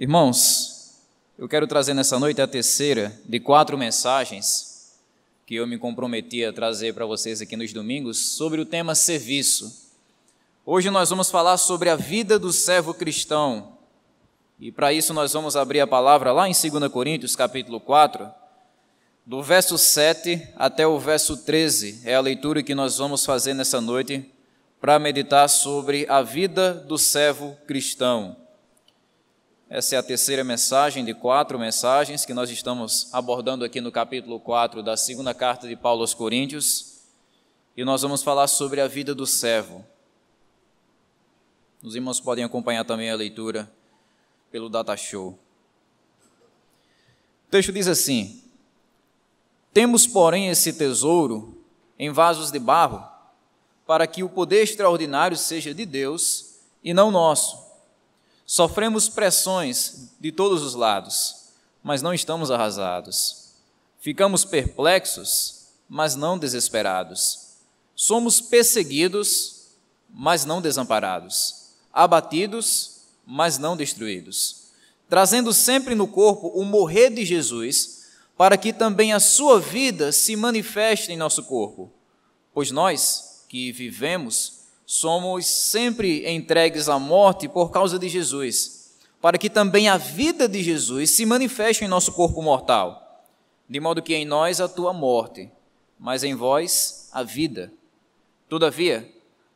Irmãos, eu quero trazer nessa noite a terceira de quatro mensagens que eu me comprometi a trazer para vocês aqui nos domingos sobre o tema serviço. Hoje nós vamos falar sobre a vida do servo cristão. E para isso nós vamos abrir a palavra lá em 2 Coríntios, capítulo 4, do verso 7 até o verso 13. É a leitura que nós vamos fazer nessa noite para meditar sobre a vida do servo cristão. Essa é a terceira mensagem de quatro mensagens que nós estamos abordando aqui no capítulo 4 da segunda carta de Paulo aos Coríntios. E nós vamos falar sobre a vida do servo. Os irmãos podem acompanhar também a leitura pelo Data Show. O texto diz assim: Temos, porém, esse tesouro em vasos de barro, para que o poder extraordinário seja de Deus e não nosso Sofremos pressões de todos os lados, mas não estamos arrasados. Ficamos perplexos, mas não desesperados. Somos perseguidos, mas não desamparados. Abatidos, mas não destruídos. Trazendo sempre no corpo o morrer de Jesus, para que também a sua vida se manifeste em nosso corpo. Pois nós, que vivemos, somos sempre entregues à morte por causa de Jesus, para que também a vida de Jesus se manifeste em nosso corpo mortal, de modo que em nós a morte, mas em vós a vida. Todavia,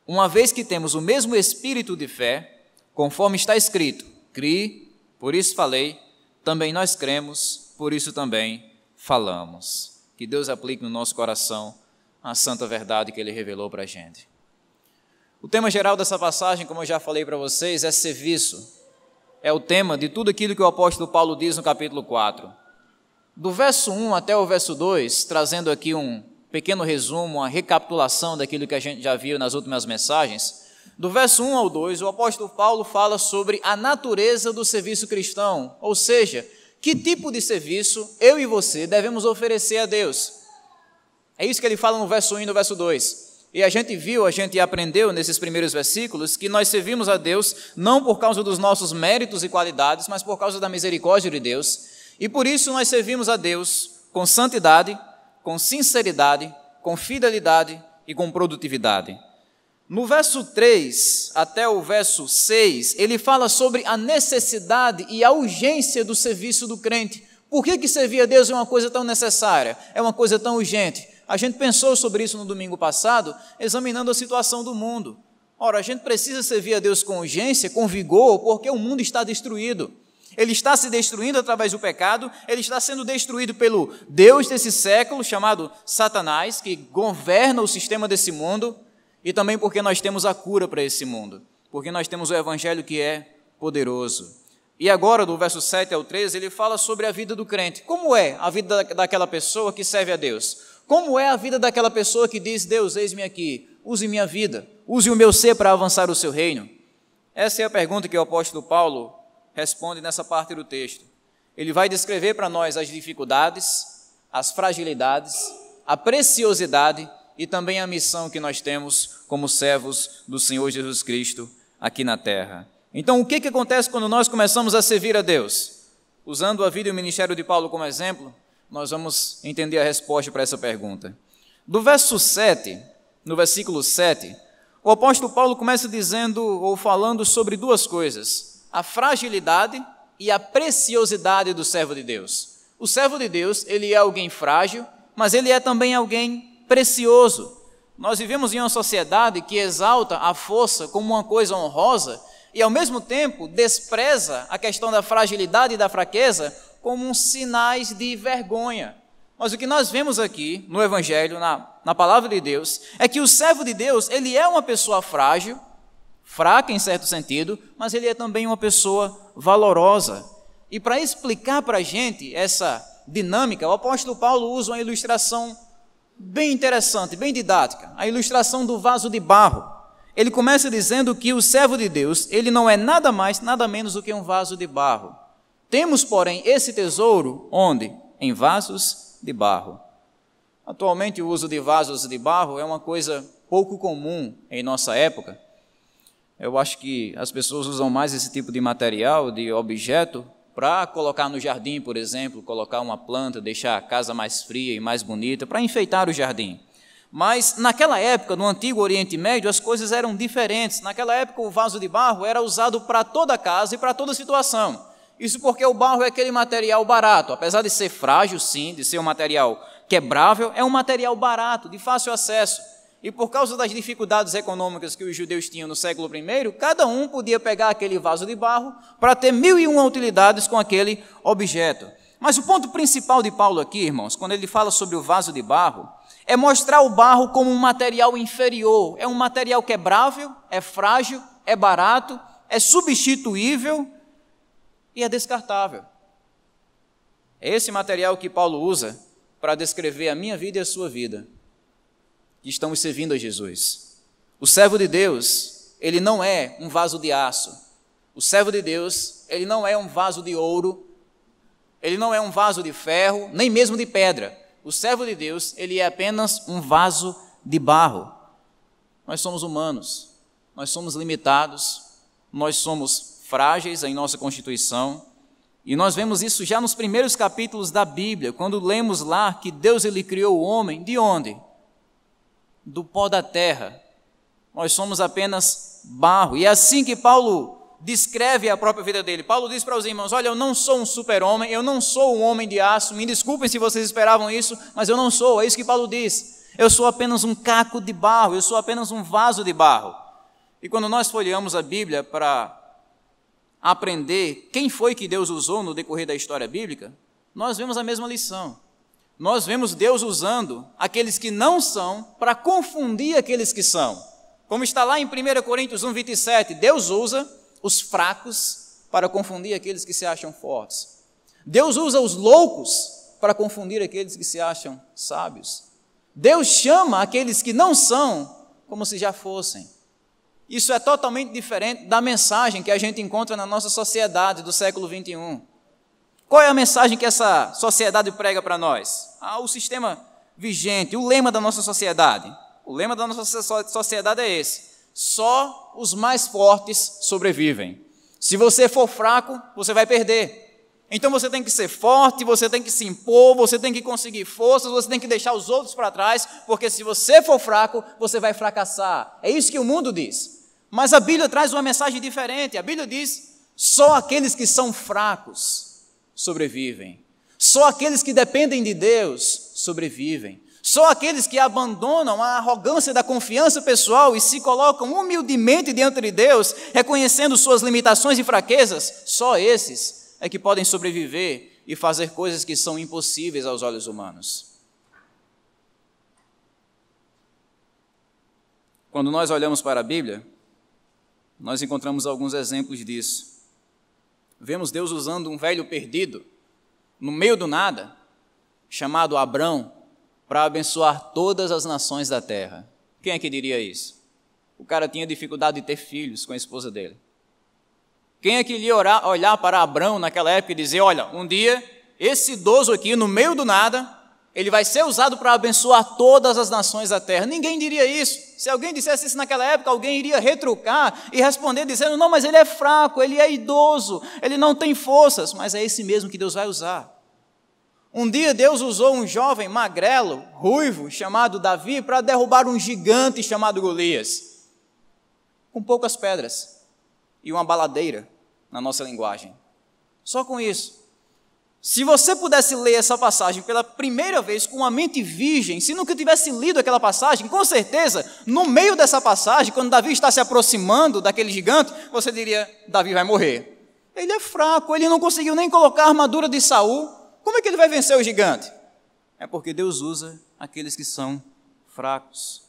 uma vez que temos o mesmo espírito de fé, conforme está escrito, criei, por isso falei, também nós cremos, por isso também falamos. Que Deus aplique no nosso coração a santa verdade que Ele revelou para a gente. O tema geral dessa passagem, como eu já falei para vocês, é serviço. É o tema de tudo aquilo que o apóstolo Paulo diz no capítulo 4. Do verso 1 até o verso 2, trazendo aqui um pequeno resumo, uma recapitulação daquilo que a gente já viu nas últimas mensagens. Do verso 1 ao 2, o apóstolo Paulo fala sobre a natureza do serviço cristão, ou seja, que tipo de serviço eu e você devemos oferecer a Deus. É isso que ele fala no verso 1 e no verso 2. E a gente viu, a gente aprendeu nesses primeiros versículos que nós servimos a Deus não por causa dos nossos méritos e qualidades, mas por causa da misericórdia de Deus. E por isso nós servimos a Deus com santidade, com sinceridade, com fidelidade e com produtividade. No verso 3 até o verso 6, ele fala sobre a necessidade e a urgência do serviço do crente. Por que, que servir a Deus é uma coisa tão necessária? É uma coisa tão urgente? A gente pensou sobre isso no domingo passado, examinando a situação do mundo. Ora, a gente precisa servir a Deus com urgência, com vigor, porque o mundo está destruído. Ele está se destruindo através do pecado, ele está sendo destruído pelo Deus desse século, chamado Satanás, que governa o sistema desse mundo, e também porque nós temos a cura para esse mundo, porque nós temos o Evangelho que é poderoso. E agora, do verso 7 ao 13, ele fala sobre a vida do crente. Como é a vida daquela pessoa que serve a Deus? Como é a vida daquela pessoa que diz: Deus, eis-me aqui, use minha vida, use o meu ser para avançar o seu reino? Essa é a pergunta que o apóstolo Paulo responde nessa parte do texto. Ele vai descrever para nós as dificuldades, as fragilidades, a preciosidade e também a missão que nós temos como servos do Senhor Jesus Cristo aqui na terra. Então, o que, que acontece quando nós começamos a servir a Deus? Usando a vida e o ministério de Paulo como exemplo, nós vamos entender a resposta para essa pergunta. Do verso 7, no versículo 7, o apóstolo Paulo começa dizendo ou falando sobre duas coisas: a fragilidade e a preciosidade do servo de Deus. O servo de Deus, ele é alguém frágil, mas ele é também alguém precioso. Nós vivemos em uma sociedade que exalta a força como uma coisa honrosa e, ao mesmo tempo, despreza a questão da fragilidade e da fraqueza como sinais de vergonha. Mas o que nós vemos aqui no Evangelho, na, na palavra de Deus, é que o servo de Deus, ele é uma pessoa frágil, fraca em certo sentido, mas ele é também uma pessoa valorosa. E para explicar para a gente essa dinâmica, o apóstolo Paulo usa uma ilustração bem interessante, bem didática, a ilustração do vaso de barro. Ele começa dizendo que o servo de Deus, ele não é nada mais, nada menos do que um vaso de barro. Temos, porém, esse tesouro onde? Em vasos de barro. Atualmente, o uso de vasos de barro é uma coisa pouco comum em nossa época. Eu acho que as pessoas usam mais esse tipo de material, de objeto, para colocar no jardim, por exemplo, colocar uma planta, deixar a casa mais fria e mais bonita, para enfeitar o jardim. Mas naquela época, no antigo Oriente Médio, as coisas eram diferentes. Naquela época, o vaso de barro era usado para toda casa e para toda situação. Isso porque o barro é aquele material barato, apesar de ser frágil, sim, de ser um material quebrável, é um material barato, de fácil acesso. E por causa das dificuldades econômicas que os judeus tinham no século I, cada um podia pegar aquele vaso de barro para ter mil e uma utilidades com aquele objeto. Mas o ponto principal de Paulo aqui, irmãos, quando ele fala sobre o vaso de barro, é mostrar o barro como um material inferior. É um material quebrável, é frágil, é barato, é substituível e é descartável. É esse material que Paulo usa para descrever a minha vida e a sua vida que estamos servindo a Jesus. O servo de Deus, ele não é um vaso de aço. O servo de Deus, ele não é um vaso de ouro, ele não é um vaso de ferro, nem mesmo de pedra. O servo de Deus, ele é apenas um vaso de barro. Nós somos humanos, nós somos limitados, nós somos frágeis em nossa constituição, e nós vemos isso já nos primeiros capítulos da Bíblia, quando lemos lá que Deus ele criou o homem de onde? do pó da terra. Nós somos apenas barro. E é assim que Paulo descreve a própria vida dele. Paulo diz para os irmãos: Olha, eu não sou um super-homem, eu não sou um homem de aço. Me desculpem se vocês esperavam isso, mas eu não sou. É isso que Paulo diz. Eu sou apenas um caco de barro, eu sou apenas um vaso de barro. E quando nós folheamos a Bíblia para aprender quem foi que Deus usou no decorrer da história bíblica, nós vemos a mesma lição nós vemos Deus usando aqueles que não são para confundir aqueles que são. Como está lá em 1 Coríntios 1, 27, Deus usa os fracos para confundir aqueles que se acham fortes. Deus usa os loucos para confundir aqueles que se acham sábios. Deus chama aqueles que não são como se já fossem. Isso é totalmente diferente da mensagem que a gente encontra na nossa sociedade do século 21. Qual é a mensagem que essa sociedade prega para nós? Ah, o sistema vigente, o lema da nossa sociedade. O lema da nossa sociedade é esse: só os mais fortes sobrevivem. Se você for fraco, você vai perder. Então você tem que ser forte, você tem que se impor, você tem que conseguir forças, você tem que deixar os outros para trás, porque se você for fraco, você vai fracassar. É isso que o mundo diz. Mas a Bíblia traz uma mensagem diferente. A Bíblia diz: só aqueles que são fracos sobrevivem. Só aqueles que dependem de Deus sobrevivem. Só aqueles que abandonam a arrogância da confiança pessoal e se colocam humildemente diante de Deus, reconhecendo suas limitações e fraquezas, só esses é que podem sobreviver e fazer coisas que são impossíveis aos olhos humanos. Quando nós olhamos para a Bíblia, nós encontramos alguns exemplos disso. Vemos Deus usando um velho perdido, no meio do nada, chamado Abrão, para abençoar todas as nações da terra. Quem é que diria isso? O cara tinha dificuldade de ter filhos com a esposa dele. Quem é que iria olhar para Abrão naquela época e dizer: Olha, um dia, esse idoso aqui, no meio do nada, ele vai ser usado para abençoar todas as nações da terra. Ninguém diria isso. Se alguém dissesse isso naquela época, alguém iria retrucar e responder dizendo: não, mas ele é fraco, ele é idoso, ele não tem forças. Mas é esse mesmo que Deus vai usar. Um dia Deus usou um jovem magrelo, ruivo, chamado Davi, para derrubar um gigante chamado Golias, com poucas pedras e uma baladeira, na nossa linguagem. Só com isso. Se você pudesse ler essa passagem pela primeira vez com a mente virgem, se nunca tivesse lido aquela passagem, com certeza, no meio dessa passagem, quando Davi está se aproximando daquele gigante, você diria: Davi vai morrer. Ele é fraco, ele não conseguiu nem colocar a armadura de Saul. Como é que ele vai vencer o gigante? É porque Deus usa aqueles que são fracos.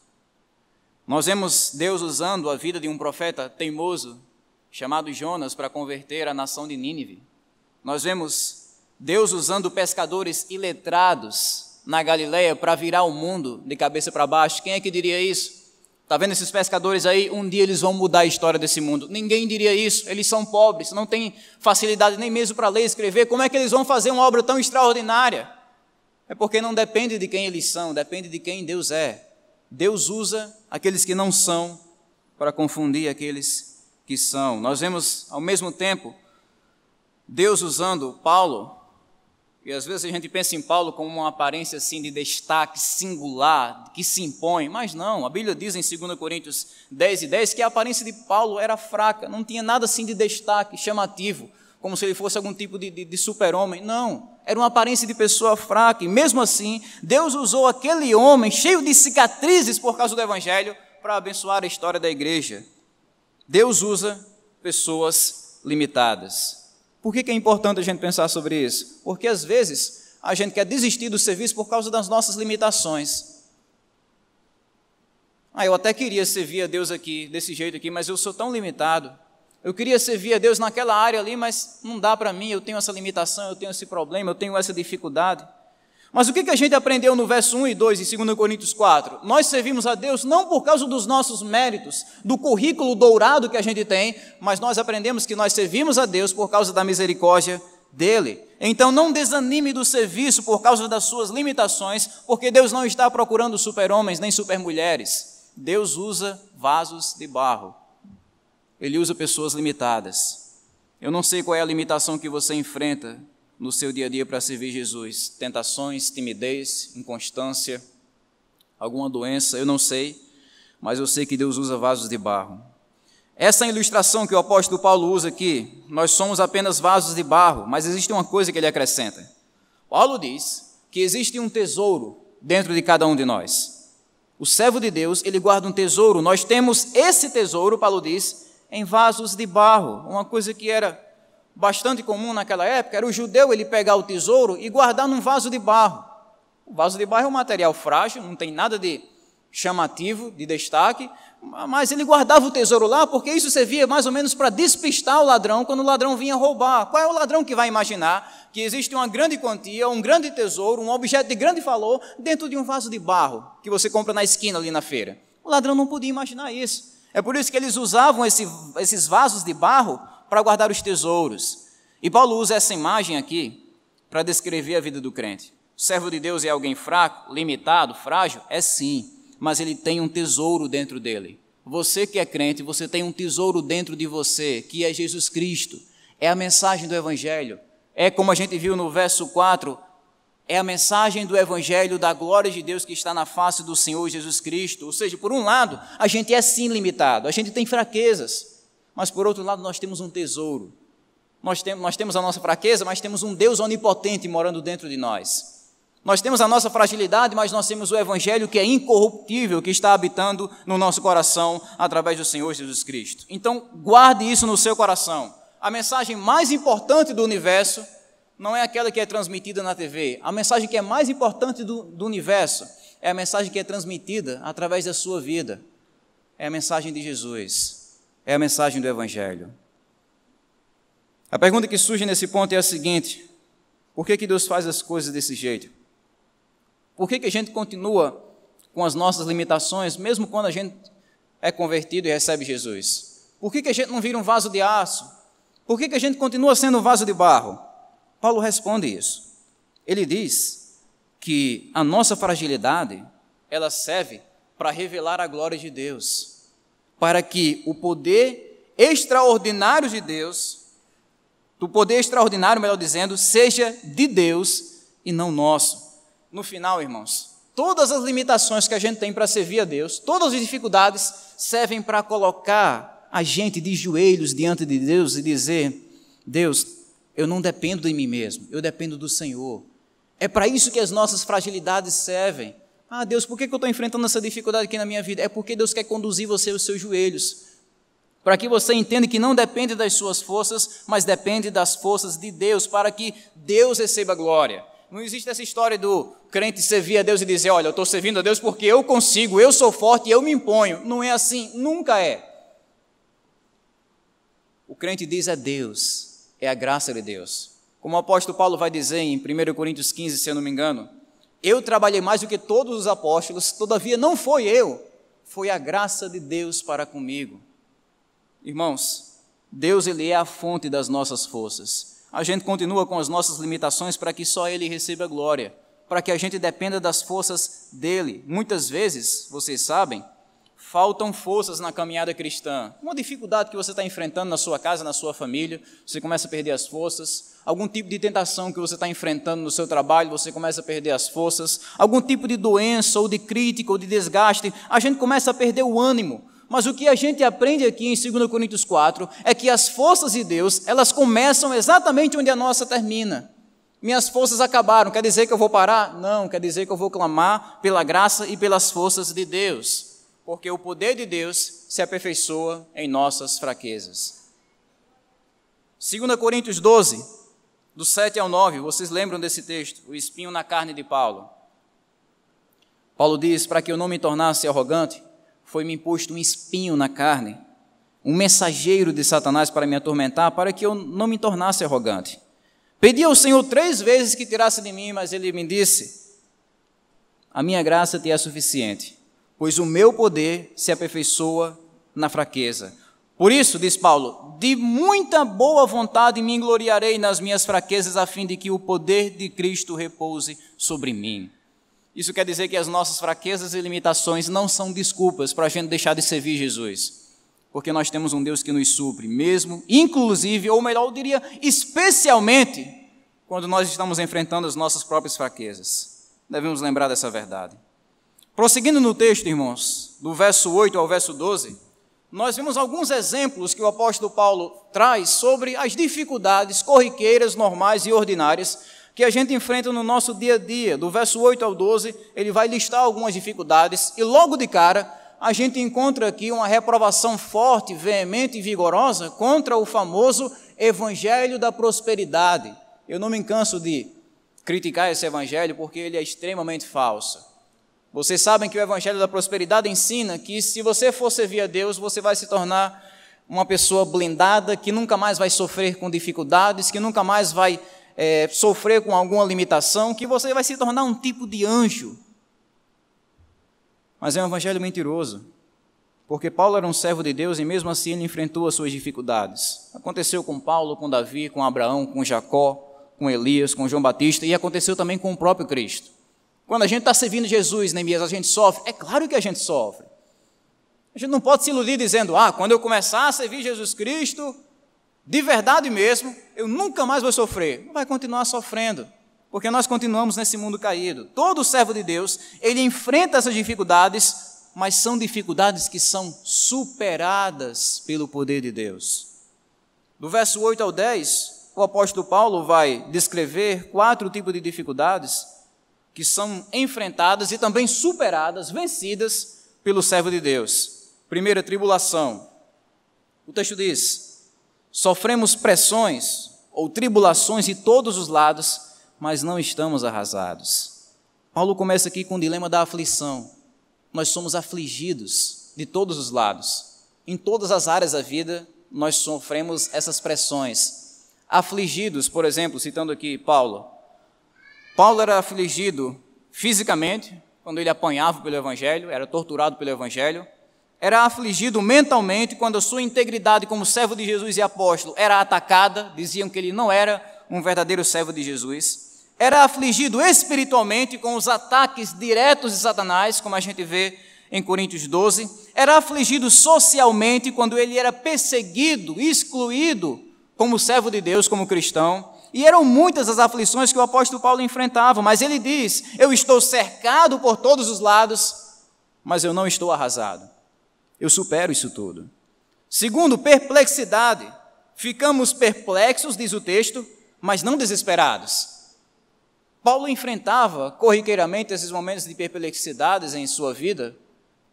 Nós vemos Deus usando a vida de um profeta teimoso chamado Jonas para converter a nação de Nínive. Nós vemos Deus usando pescadores iletrados na Galileia para virar o mundo de cabeça para baixo. Quem é que diria isso? Está vendo esses pescadores aí? Um dia eles vão mudar a história desse mundo. Ninguém diria isso. Eles são pobres, não têm facilidade nem mesmo para ler e escrever. Como é que eles vão fazer uma obra tão extraordinária? É porque não depende de quem eles são, depende de quem Deus é. Deus usa aqueles que não são para confundir aqueles que são. Nós vemos ao mesmo tempo Deus usando Paulo, e às vezes a gente pensa em Paulo como uma aparência assim de destaque singular, que se impõe, mas não, a Bíblia diz em 2 Coríntios 10 e 10 que a aparência de Paulo era fraca, não tinha nada assim de destaque, chamativo, como se ele fosse algum tipo de, de, de super-homem, não, era uma aparência de pessoa fraca, e mesmo assim, Deus usou aquele homem cheio de cicatrizes por causa do Evangelho para abençoar a história da igreja. Deus usa pessoas limitadas. Por que, que é importante a gente pensar sobre isso? Porque às vezes a gente quer desistir do serviço por causa das nossas limitações. Ah, eu até queria servir a Deus aqui, desse jeito aqui, mas eu sou tão limitado. Eu queria servir a Deus naquela área ali, mas não dá para mim, eu tenho essa limitação, eu tenho esse problema, eu tenho essa dificuldade. Mas o que, a gente aprendeu no verso 1 e 2 em 2 Coríntios 4? Nós servimos a Deus não por causa dos nossos méritos, do currículo dourado que a gente tem, mas nós aprendemos que nós servimos a Deus por causa da misericórdia dele. Então não desanime do serviço por causa das suas limitações, porque Deus não está procurando super-homens nem super-mulheres. Deus usa vasos de barro. Ele usa pessoas limitadas. Eu não sei qual é a limitação que você enfrenta no seu dia a dia para servir Jesus? Tentações, timidez, inconstância, alguma doença, eu não sei, mas eu sei que Deus usa vasos de barro. Essa ilustração que o apóstolo Paulo usa aqui, nós somos apenas vasos de barro, mas existe uma coisa que ele acrescenta. Paulo diz que existe um tesouro dentro de cada um de nós. O servo de Deus, ele guarda um tesouro. Nós temos esse tesouro, Paulo diz, em vasos de barro, uma coisa que era bastante comum naquela época era o judeu ele pegar o tesouro e guardar num vaso de barro. O vaso de barro é um material frágil, não tem nada de chamativo, de destaque, mas ele guardava o tesouro lá porque isso servia mais ou menos para despistar o ladrão quando o ladrão vinha roubar. Qual é o ladrão que vai imaginar que existe uma grande quantia, um grande tesouro, um objeto de grande valor dentro de um vaso de barro que você compra na esquina ali na feira? O ladrão não podia imaginar isso. É por isso que eles usavam esse, esses vasos de barro para guardar os tesouros. E Paulo usa essa imagem aqui para descrever a vida do crente. O servo de Deus é alguém fraco, limitado, frágil? É sim, mas ele tem um tesouro dentro dele. Você que é crente, você tem um tesouro dentro de você, que é Jesus Cristo. É a mensagem do Evangelho. É como a gente viu no verso 4, é a mensagem do Evangelho da glória de Deus que está na face do Senhor Jesus Cristo. Ou seja, por um lado, a gente é sim limitado, a gente tem fraquezas. Mas por outro lado, nós temos um tesouro. Nós, tem, nós temos a nossa fraqueza, mas temos um Deus onipotente morando dentro de nós. Nós temos a nossa fragilidade, mas nós temos o Evangelho que é incorruptível, que está habitando no nosso coração através do Senhor Jesus Cristo. Então, guarde isso no seu coração. A mensagem mais importante do universo não é aquela que é transmitida na TV. A mensagem que é mais importante do, do universo é a mensagem que é transmitida através da sua vida. É a mensagem de Jesus é a mensagem do Evangelho. A pergunta que surge nesse ponto é a seguinte: por que, que Deus faz as coisas desse jeito? Por que, que a gente continua com as nossas limitações, mesmo quando a gente é convertido e recebe Jesus? Por que, que a gente não vira um vaso de aço? Por que, que a gente continua sendo um vaso de barro? Paulo responde isso. Ele diz que a nossa fragilidade, ela serve para revelar a glória de Deus para que o poder extraordinário de Deus, do poder extraordinário, melhor dizendo, seja de Deus e não nosso. No final, irmãos, todas as limitações que a gente tem para servir a Deus, todas as dificuldades servem para colocar a gente de joelhos diante de Deus e dizer: Deus, eu não dependo de mim mesmo, eu dependo do Senhor. É para isso que as nossas fragilidades servem. Ah, Deus, por que eu estou enfrentando essa dificuldade aqui na minha vida? É porque Deus quer conduzir você aos seus joelhos. Para que você entenda que não depende das suas forças, mas depende das forças de Deus, para que Deus receba glória. Não existe essa história do crente servir a Deus e dizer: Olha, eu estou servindo a Deus porque eu consigo, eu sou forte eu me imponho. Não é assim, nunca é. O crente diz é Deus, é a graça de Deus. Como o apóstolo Paulo vai dizer em 1 Coríntios 15, se eu não me engano, eu trabalhei mais do que todos os apóstolos, todavia não foi eu, foi a graça de Deus para comigo. Irmãos, Deus ele é a fonte das nossas forças. A gente continua com as nossas limitações para que só ele receba glória, para que a gente dependa das forças dele. Muitas vezes, vocês sabem, faltam forças na caminhada cristã, uma dificuldade que você está enfrentando na sua casa, na sua família, você começa a perder as forças, algum tipo de tentação que você está enfrentando no seu trabalho, você começa a perder as forças, algum tipo de doença, ou de crítica, ou de desgaste, a gente começa a perder o ânimo. Mas o que a gente aprende aqui em 2 Coríntios 4 é que as forças de Deus, elas começam exatamente onde a nossa termina. Minhas forças acabaram, quer dizer que eu vou parar? Não, quer dizer que eu vou clamar pela graça e pelas forças de Deus porque o poder de Deus se aperfeiçoa em nossas fraquezas. 2 Coríntios 12, do 7 ao 9, vocês lembram desse texto? O espinho na carne de Paulo. Paulo diz: Para que eu não me tornasse arrogante, foi-me imposto um espinho na carne, um mensageiro de Satanás para me atormentar, para que eu não me tornasse arrogante. Pedi ao Senhor três vezes que tirasse de mim, mas ele me disse: A minha graça te é suficiente pois o meu poder se aperfeiçoa na fraqueza. Por isso, diz Paulo, de muita boa vontade me gloriarei nas minhas fraquezas, a fim de que o poder de Cristo repouse sobre mim. Isso quer dizer que as nossas fraquezas e limitações não são desculpas para a gente deixar de servir Jesus, porque nós temos um Deus que nos supre, mesmo, inclusive, ou melhor, eu diria, especialmente, quando nós estamos enfrentando as nossas próprias fraquezas. Devemos lembrar dessa verdade. Prosseguindo no texto, irmãos, do verso 8 ao verso 12, nós vimos alguns exemplos que o apóstolo Paulo traz sobre as dificuldades corriqueiras, normais e ordinárias que a gente enfrenta no nosso dia a dia. Do verso 8 ao 12, ele vai listar algumas dificuldades e logo de cara a gente encontra aqui uma reprovação forte, veemente e vigorosa contra o famoso evangelho da prosperidade. Eu não me canso de criticar esse evangelho porque ele é extremamente falso. Vocês sabem que o Evangelho da Prosperidade ensina que se você for servir a Deus, você vai se tornar uma pessoa blindada, que nunca mais vai sofrer com dificuldades, que nunca mais vai é, sofrer com alguma limitação, que você vai se tornar um tipo de anjo. Mas é um evangelho mentiroso, porque Paulo era um servo de Deus e mesmo assim ele enfrentou as suas dificuldades. Aconteceu com Paulo, com Davi, com Abraão, com Jacó, com Elias, com João Batista e aconteceu também com o próprio Cristo. Quando a gente está servindo Jesus, Neemias, a gente sofre? É claro que a gente sofre. A gente não pode se iludir dizendo, ah, quando eu começar a servir Jesus Cristo, de verdade mesmo, eu nunca mais vou sofrer. Vai continuar sofrendo, porque nós continuamos nesse mundo caído. Todo servo de Deus, ele enfrenta essas dificuldades, mas são dificuldades que são superadas pelo poder de Deus. Do verso 8 ao 10, o apóstolo Paulo vai descrever quatro tipos de dificuldades que são enfrentadas e também superadas, vencidas pelo servo de Deus. Primeira tribulação. O texto diz: sofremos pressões ou tribulações de todos os lados, mas não estamos arrasados. Paulo começa aqui com o dilema da aflição. Nós somos afligidos de todos os lados. Em todas as áreas da vida, nós sofremos essas pressões. Afligidos, por exemplo, citando aqui Paulo, Paulo era afligido fisicamente, quando ele apanhava pelo Evangelho, era torturado pelo Evangelho. Era afligido mentalmente, quando a sua integridade como servo de Jesus e apóstolo era atacada, diziam que ele não era um verdadeiro servo de Jesus. Era afligido espiritualmente com os ataques diretos de Satanás, como a gente vê em Coríntios 12. Era afligido socialmente quando ele era perseguido, excluído como servo de Deus, como cristão. E eram muitas as aflições que o apóstolo Paulo enfrentava, mas ele diz: Eu estou cercado por todos os lados, mas eu não estou arrasado. Eu supero isso tudo. Segundo, perplexidade. Ficamos perplexos, diz o texto, mas não desesperados. Paulo enfrentava corriqueiramente esses momentos de perplexidades em sua vida,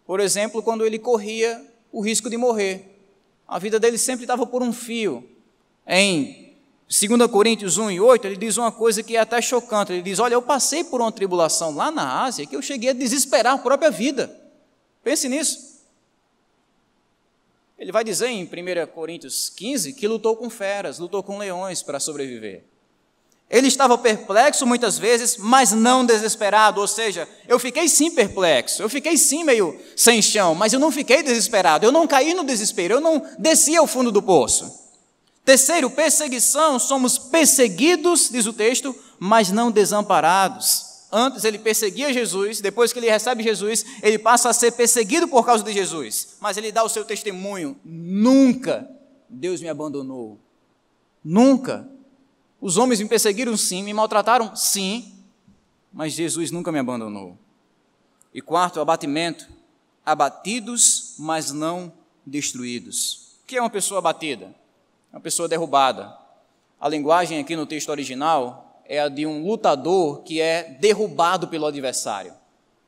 por exemplo, quando ele corria o risco de morrer. A vida dele sempre estava por um fio. Em 2 Coríntios 1 e 8, ele diz uma coisa que é até chocante. Ele diz: Olha, eu passei por uma tribulação lá na Ásia que eu cheguei a desesperar a própria vida. Pense nisso. Ele vai dizer em 1 Coríntios 15 que lutou com feras, lutou com leões para sobreviver. Ele estava perplexo muitas vezes, mas não desesperado. Ou seja, eu fiquei sim perplexo, eu fiquei sim meio sem chão, mas eu não fiquei desesperado, eu não caí no desespero, eu não desci ao fundo do poço. Terceiro, perseguição, somos perseguidos, diz o texto, mas não desamparados. Antes ele perseguia Jesus, depois que ele recebe Jesus, ele passa a ser perseguido por causa de Jesus. Mas ele dá o seu testemunho: nunca Deus me abandonou. Nunca. Os homens me perseguiram sim, me maltrataram sim, mas Jesus nunca me abandonou. E quarto, abatimento. Abatidos, mas não destruídos. O que é uma pessoa abatida? Uma pessoa derrubada. A linguagem aqui no texto original é a de um lutador que é derrubado pelo adversário.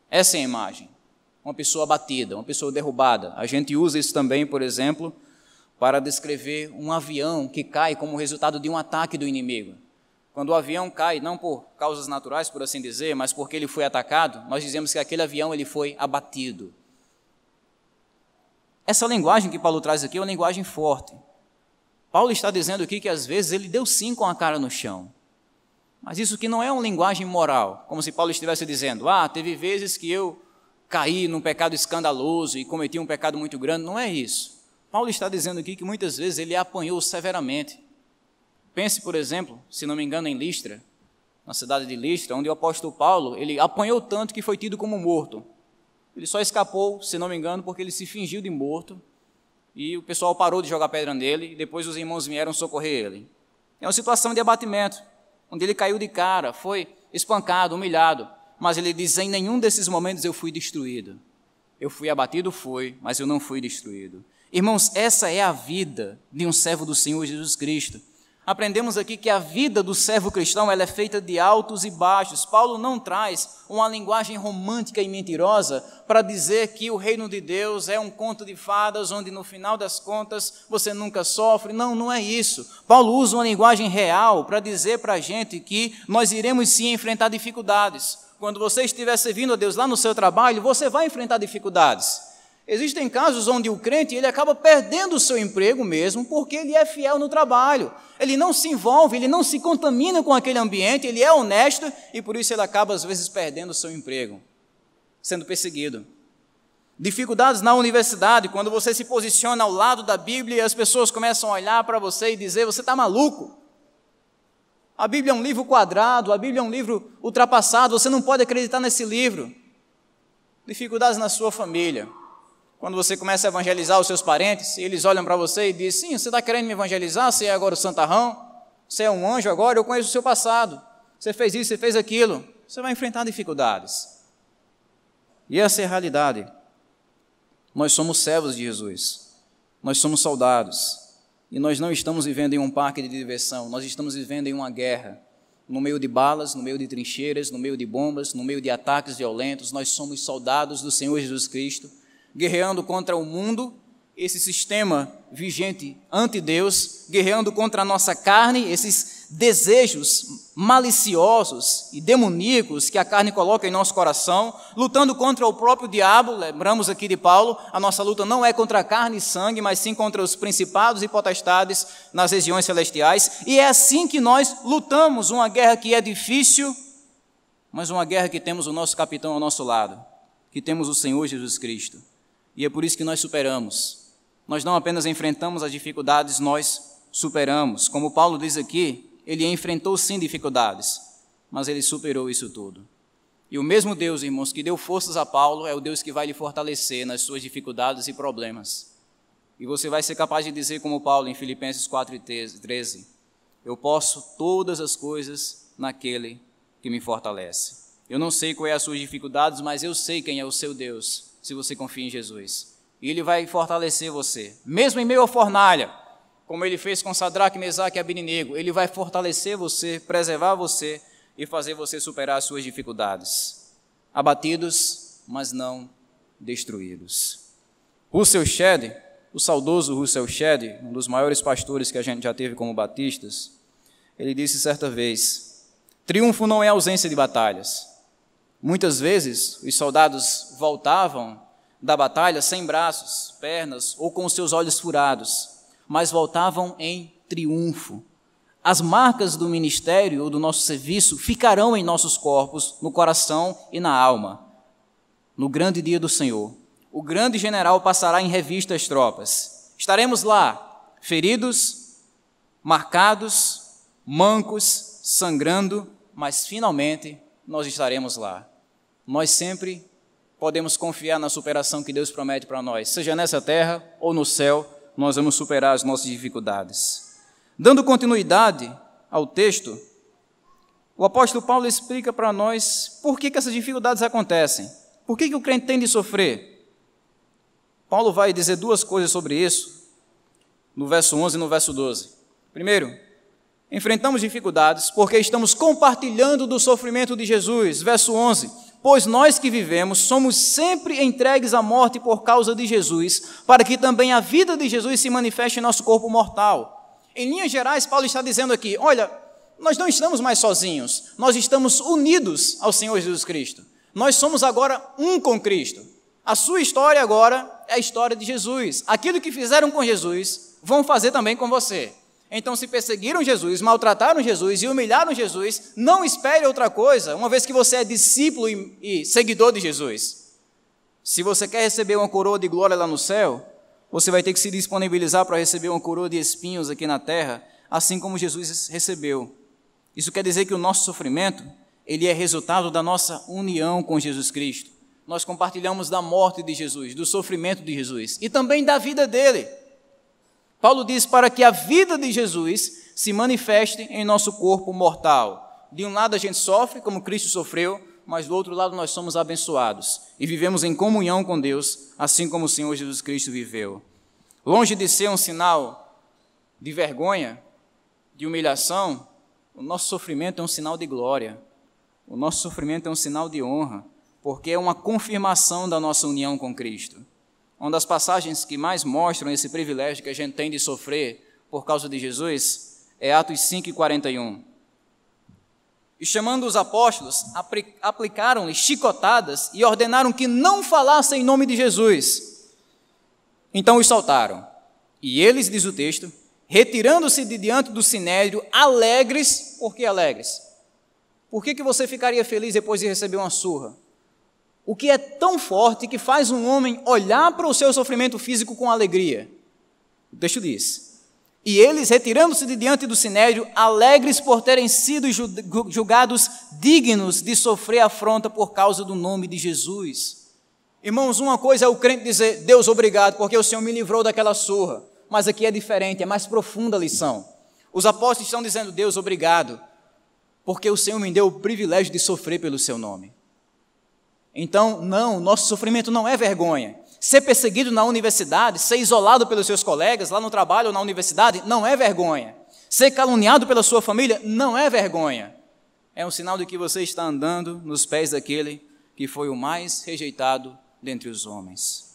Essa é a imagem. Uma pessoa abatida, uma pessoa derrubada. A gente usa isso também, por exemplo, para descrever um avião que cai como resultado de um ataque do inimigo. Quando o avião cai, não por causas naturais, por assim dizer, mas porque ele foi atacado, nós dizemos que aquele avião ele foi abatido. Essa linguagem que Paulo traz aqui é uma linguagem forte. Paulo está dizendo aqui que às vezes ele deu sim com a cara no chão. Mas isso aqui não é uma linguagem moral, como se Paulo estivesse dizendo: "Ah, teve vezes que eu caí num pecado escandaloso e cometi um pecado muito grande". Não é isso. Paulo está dizendo aqui que muitas vezes ele apanhou severamente. Pense, por exemplo, se não me engano, em Listra, na cidade de Listra, onde o apóstolo Paulo, ele apanhou tanto que foi tido como morto. Ele só escapou, se não me engano, porque ele se fingiu de morto e o pessoal parou de jogar pedra nele e depois os irmãos vieram socorrer ele. É uma situação de abatimento, onde ele caiu de cara, foi espancado, humilhado, mas ele diz: em nenhum desses momentos eu fui destruído. Eu fui abatido, fui, mas eu não fui destruído. Irmãos, essa é a vida de um servo do Senhor Jesus Cristo. Aprendemos aqui que a vida do servo cristão ela é feita de altos e baixos. Paulo não traz uma linguagem romântica e mentirosa para dizer que o reino de Deus é um conto de fadas onde no final das contas você nunca sofre. Não, não é isso. Paulo usa uma linguagem real para dizer para a gente que nós iremos sim enfrentar dificuldades. Quando você estiver servindo a Deus lá no seu trabalho, você vai enfrentar dificuldades. Existem casos onde o crente ele acaba perdendo o seu emprego mesmo porque ele é fiel no trabalho. Ele não se envolve, ele não se contamina com aquele ambiente, ele é honesto e por isso ele acaba às vezes perdendo o seu emprego, sendo perseguido. Dificuldades na universidade, quando você se posiciona ao lado da Bíblia e as pessoas começam a olhar para você e dizer: você está maluco. A Bíblia é um livro quadrado, a Bíblia é um livro ultrapassado, você não pode acreditar nesse livro. Dificuldades na sua família quando você começa a evangelizar os seus parentes, eles olham para você e dizem: Sim, você está querendo me evangelizar? Você é agora o santarrão? Você é um anjo agora? Eu conheço o seu passado. Você fez isso, você fez aquilo. Você vai enfrentar dificuldades. E essa é a realidade. Nós somos servos de Jesus. Nós somos soldados. E nós não estamos vivendo em um parque de diversão, nós estamos vivendo em uma guerra. No meio de balas, no meio de trincheiras, no meio de bombas, no meio de ataques violentos, nós somos soldados do Senhor Jesus Cristo guerreando contra o mundo, esse sistema vigente anti-Deus, guerreando contra a nossa carne, esses desejos maliciosos e demoníacos que a carne coloca em nosso coração, lutando contra o próprio diabo. Lembramos aqui de Paulo, a nossa luta não é contra carne e sangue, mas sim contra os principados e potestades nas regiões celestiais. E é assim que nós lutamos, uma guerra que é difícil, mas uma guerra que temos o nosso capitão ao nosso lado, que temos o Senhor Jesus Cristo. E é por isso que nós superamos. Nós não apenas enfrentamos as dificuldades, nós superamos. Como Paulo diz aqui, ele enfrentou sim dificuldades, mas ele superou isso tudo. E o mesmo Deus, irmãos, que deu forças a Paulo, é o Deus que vai lhe fortalecer nas suas dificuldades e problemas. E você vai ser capaz de dizer, como Paulo em Filipenses 4,13: Eu posso todas as coisas naquele que me fortalece. Eu não sei qual é as suas dificuldades, mas eu sei quem é o seu Deus se você confia em Jesus. E ele vai fortalecer você, mesmo em meio à fornalha, como ele fez com Sadraque, Mesaque e Abininego, ele vai fortalecer você, preservar você e fazer você superar as suas dificuldades. Abatidos, mas não destruídos. Russell Shedd, o saudoso Russell Shedd, um dos maiores pastores que a gente já teve como batistas, ele disse certa vez: Triunfo não é ausência de batalhas, Muitas vezes os soldados voltavam da batalha sem braços, pernas ou com seus olhos furados, mas voltavam em triunfo. As marcas do ministério ou do nosso serviço ficarão em nossos corpos, no coração e na alma. No grande dia do Senhor, o grande general passará em revista as tropas. Estaremos lá, feridos, marcados, mancos, sangrando, mas finalmente nós estaremos lá. Nós sempre podemos confiar na superação que Deus promete para nós, seja nessa terra ou no céu, nós vamos superar as nossas dificuldades. Dando continuidade ao texto, o apóstolo Paulo explica para nós por que, que essas dificuldades acontecem, por que, que o crente tem de sofrer. Paulo vai dizer duas coisas sobre isso, no verso 11 e no verso 12. Primeiro, enfrentamos dificuldades porque estamos compartilhando do sofrimento de Jesus. Verso 11: Pois nós que vivemos somos sempre entregues à morte por causa de Jesus, para que também a vida de Jesus se manifeste em nosso corpo mortal. Em linhas gerais, Paulo está dizendo aqui: olha, nós não estamos mais sozinhos, nós estamos unidos ao Senhor Jesus Cristo. Nós somos agora um com Cristo. A sua história agora é a história de Jesus. Aquilo que fizeram com Jesus, vão fazer também com você. Então, se perseguiram Jesus, maltrataram Jesus e humilharam Jesus, não espere outra coisa, uma vez que você é discípulo e, seguidor de Jesus. Se você quer receber uma coroa de glória lá no céu, você vai ter que se disponibilizar para receber uma coroa de espinhos aqui na terra, assim como Jesus recebeu. Isso quer dizer que o nosso sofrimento, ele é resultado da nossa união com Jesus Cristo. Nós compartilhamos da morte de Jesus, do sofrimento de Jesus e também da vida dele. Paulo diz para que a vida de Jesus se manifeste em nosso corpo mortal. De um lado a gente sofre, como Cristo sofreu, mas do outro lado nós somos abençoados e vivemos em comunhão com Deus, assim como o Senhor Jesus Cristo viveu. Longe de ser um sinal de vergonha, de humilhação, o nosso sofrimento é um sinal de glória. O nosso sofrimento é um sinal de honra, porque é uma confirmação da nossa união com Cristo. Uma das passagens que mais mostram esse privilégio que a gente tem de sofrer por causa de Jesus é Atos 5 e 41. E chamando os apóstolos, aplicaram-lhes chicotadas e ordenaram que não falassem em nome de Jesus. Então os soltaram. E eles, diz o texto, retirando-se de diante do sinédrio, alegres, por que alegres? Por que, que você ficaria feliz depois de receber uma surra? O que é tão forte que faz um homem olhar para o seu sofrimento físico com alegria? O texto diz: E eles, retirando-se de diante do sinédrio, alegres por terem sido julgados dignos de sofrer afronta por causa do nome de Jesus. Irmãos, uma coisa é o crente dizer: Deus, obrigado, porque o Senhor me livrou daquela surra. Mas aqui é diferente, é mais profunda a lição. Os apóstolos estão dizendo: Deus, obrigado, porque o Senhor me deu o privilégio de sofrer pelo seu nome. Então, não, nosso sofrimento não é vergonha. Ser perseguido na universidade, ser isolado pelos seus colegas lá no trabalho ou na universidade, não é vergonha. Ser caluniado pela sua família, não é vergonha. É um sinal de que você está andando nos pés daquele que foi o mais rejeitado dentre os homens.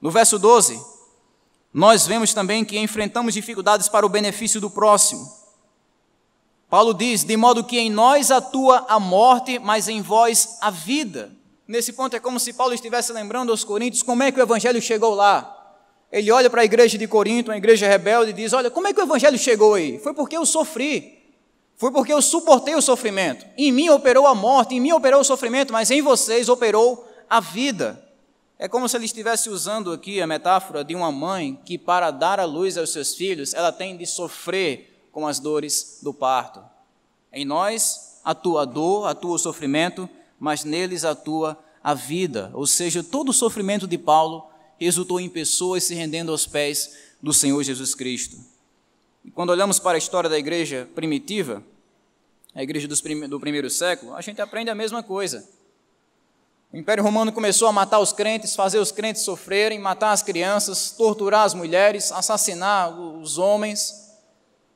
No verso 12, nós vemos também que enfrentamos dificuldades para o benefício do próximo. Paulo diz: de modo que em nós atua a morte, mas em vós a vida. Nesse ponto é como se Paulo estivesse lembrando aos coríntios como é que o evangelho chegou lá. Ele olha para a igreja de Corinto, uma igreja rebelde, e diz: Olha, como é que o evangelho chegou aí? Foi porque eu sofri. Foi porque eu suportei o sofrimento. Em mim operou a morte, em mim operou o sofrimento, mas em vocês operou a vida. É como se ele estivesse usando aqui a metáfora de uma mãe que, para dar a luz aos seus filhos, ela tem de sofrer com as dores do parto. Em nós atua a dor, atua o sofrimento, mas neles atua a vida. Ou seja, todo o sofrimento de Paulo resultou em pessoas se rendendo aos pés do Senhor Jesus Cristo. E quando olhamos para a história da igreja primitiva, a igreja do primeiro século, a gente aprende a mesma coisa. O Império Romano começou a matar os crentes, fazer os crentes sofrerem, matar as crianças, torturar as mulheres, assassinar os homens,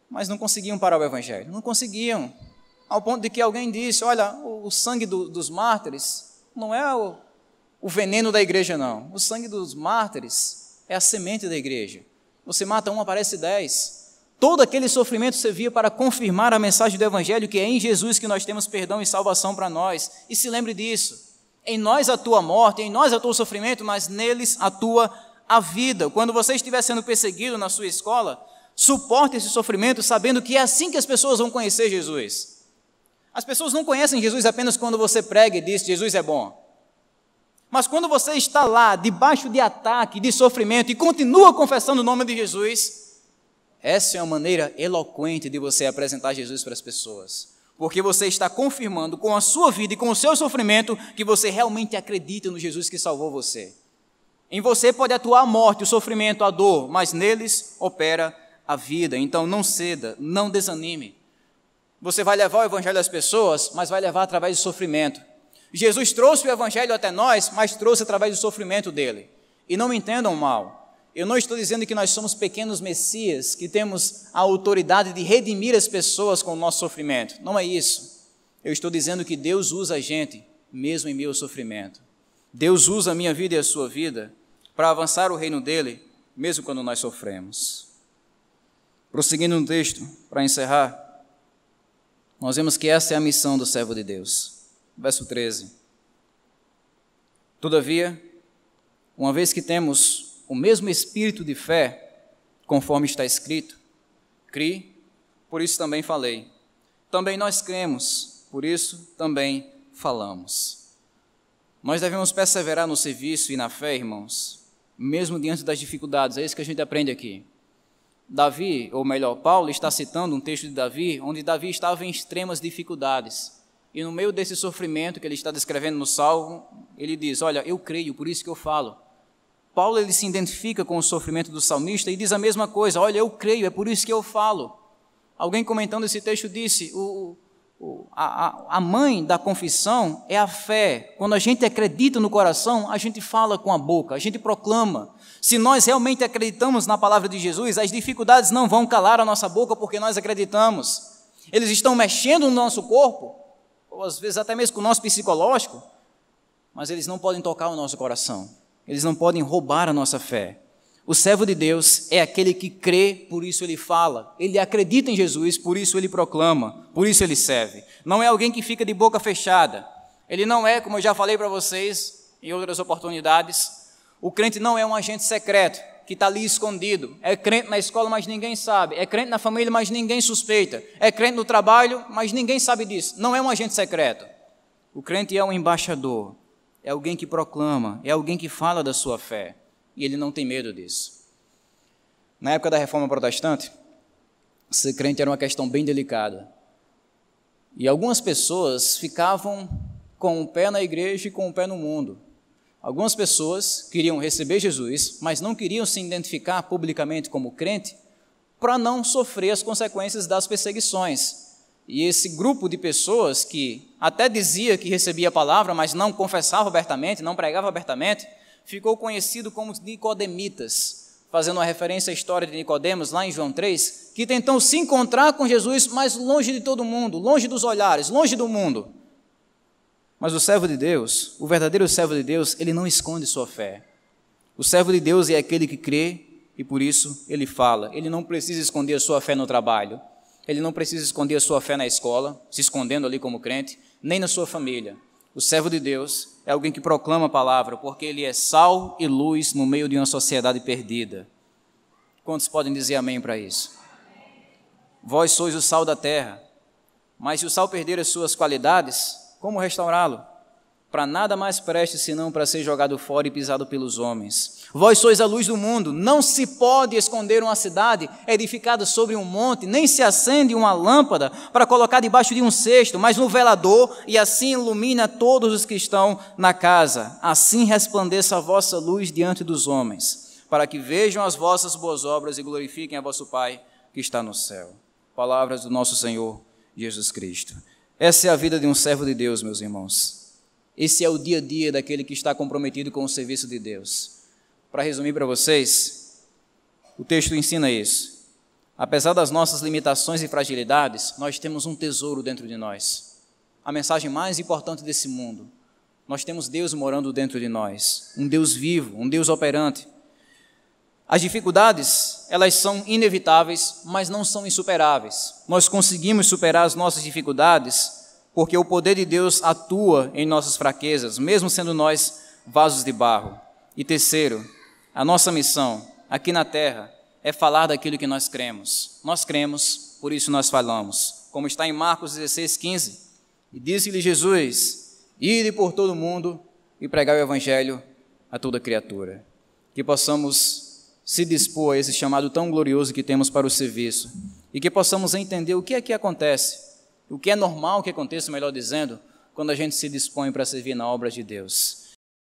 mas não conseguiam parar o Evangelho, não conseguiam ao ponto de que alguém disse: Olha, o sangue do, dos mártires não é o, o veneno da igreja, não. O sangue dos mártires é a semente da igreja. Você mata um, aparece dez. Todo aquele sofrimento servia para confirmar a mensagem do Evangelho que é em Jesus que nós temos perdão e salvação para nós. E se lembre disso. Em nós a morte, em nós atua o sofrimento, mas neles atua a vida. Quando você estiver sendo perseguido na sua escola, suporte esse sofrimento sabendo que é assim que as pessoas vão conhecer Jesus. As pessoas não conhecem Jesus apenas quando você prega e diz Jesus é bom. Mas quando você está lá, debaixo de ataque, de sofrimento, e continua confessando o nome de Jesus, essa é uma maneira eloquente de você apresentar Jesus para as pessoas. porque você está confirmando com a sua vida e com o seu sofrimento que você realmente acredita no Jesus que salvou você. Em você pode atuar a morte, o sofrimento, a dor, mas neles opera a vida. Então não ceda, não desanime. Você vai levar o evangelho às pessoas, mas vai levar através do sofrimento. Jesus trouxe o evangelho até nós, mas trouxe através do sofrimento dele. E não me entendam mal. Eu não estou dizendo que nós somos pequenos messias, que temos a autoridade de redimir as pessoas com o nosso sofrimento. Não é isso. Eu estou dizendo que Deus usa a gente, mesmo em meu sofrimento. Deus usa a minha vida e a sua vida para avançar o reino dele, mesmo quando nós sofremos. Prosseguindo no texto, para encerrar, nós vemos que essa é a missão do servo de Deus. Verso 13. Todavia, uma vez que temos o mesmo espírito de fé, conforme está escrito. Cri, por isso também falei. Também nós cremos, por isso também falamos. Nós devemos perseverar no serviço e na fé, irmãos, mesmo diante das dificuldades. É isso que a gente aprende aqui. Davi, ou melhor, Paulo está citando um texto de Davi, onde Davi estava em extremas dificuldades. E no meio desse sofrimento que ele está descrevendo no Salmo, ele diz: Olha, eu creio, por isso que eu falo. Paulo ele se identifica com o sofrimento do salmista e diz a mesma coisa: Olha, eu creio, é por isso que eu falo. Alguém comentando esse texto disse: o, o, a, a mãe da confissão é a fé. Quando a gente acredita no coração, a gente fala com a boca, a gente proclama. Se nós realmente acreditamos na palavra de Jesus, as dificuldades não vão calar a nossa boca porque nós acreditamos. Eles estão mexendo no nosso corpo, ou às vezes até mesmo com o nosso psicológico, mas eles não podem tocar o nosso coração. Eles não podem roubar a nossa fé. O servo de Deus é aquele que crê, por isso ele fala. Ele acredita em Jesus, por isso ele proclama, por isso ele serve. Não é alguém que fica de boca fechada. Ele não é, como eu já falei para vocês em outras oportunidades, o crente não é um agente secreto que está ali escondido. É crente na escola, mas ninguém sabe. É crente na família, mas ninguém suspeita. É crente no trabalho, mas ninguém sabe disso. Não é um agente secreto. O crente é um embaixador é alguém que proclama, é alguém que fala da sua fé, e ele não tem medo disso. Na época da reforma protestante, ser crente era uma questão bem delicada. E algumas pessoas ficavam com o pé na igreja e com o pé no mundo. Algumas pessoas queriam receber Jesus, mas não queriam se identificar publicamente como crente para não sofrer as consequências das perseguições. E esse grupo de pessoas que até dizia que recebia a palavra, mas não confessava abertamente, não pregava abertamente, ficou conhecido como Nicodemitas, fazendo uma referência à história de Nicodemos lá em João 3, que tentou se encontrar com Jesus, mas longe de todo mundo, longe dos olhares, longe do mundo. Mas o servo de Deus, o verdadeiro servo de Deus, ele não esconde sua fé. O servo de Deus é aquele que crê e por isso ele fala. Ele não precisa esconder a sua fé no trabalho. Ele não precisa esconder a sua fé na escola, se escondendo ali como crente, nem na sua família. O servo de Deus é alguém que proclama a palavra, porque ele é sal e luz no meio de uma sociedade perdida. Quantos podem dizer amém para isso? Vós sois o sal da terra, mas se o sal perder as suas qualidades, como restaurá-lo? Para nada mais preste senão para ser jogado fora e pisado pelos homens. Vós sois a luz do mundo. Não se pode esconder uma cidade edificada sobre um monte, nem se acende uma lâmpada para colocar debaixo de um cesto, mas no velador, e assim ilumina todos os que estão na casa. Assim resplandeça a vossa luz diante dos homens, para que vejam as vossas boas obras e glorifiquem a vosso Pai que está no céu. Palavras do nosso Senhor Jesus Cristo. Essa é a vida de um servo de Deus, meus irmãos. Esse é o dia a dia daquele que está comprometido com o serviço de Deus. Para resumir para vocês, o texto ensina isso. Apesar das nossas limitações e fragilidades, nós temos um tesouro dentro de nós. A mensagem mais importante desse mundo. Nós temos Deus morando dentro de nós, um Deus vivo, um Deus operante. As dificuldades, elas são inevitáveis, mas não são insuperáveis. Nós conseguimos superar as nossas dificuldades porque o poder de Deus atua em nossas fraquezas, mesmo sendo nós vasos de barro. E terceiro, a nossa missão aqui na terra é falar daquilo que nós cremos. Nós cremos, por isso nós falamos. Como está em Marcos 16, 15. E disse-lhe Jesus: Ide por todo o mundo e pregar o evangelho a toda criatura. Que possamos se dispor a esse chamado tão glorioso que temos para o serviço e que possamos entender o que é que acontece O que é normal que aconteça, melhor dizendo, quando a gente se dispõe para servir na obra de Deus.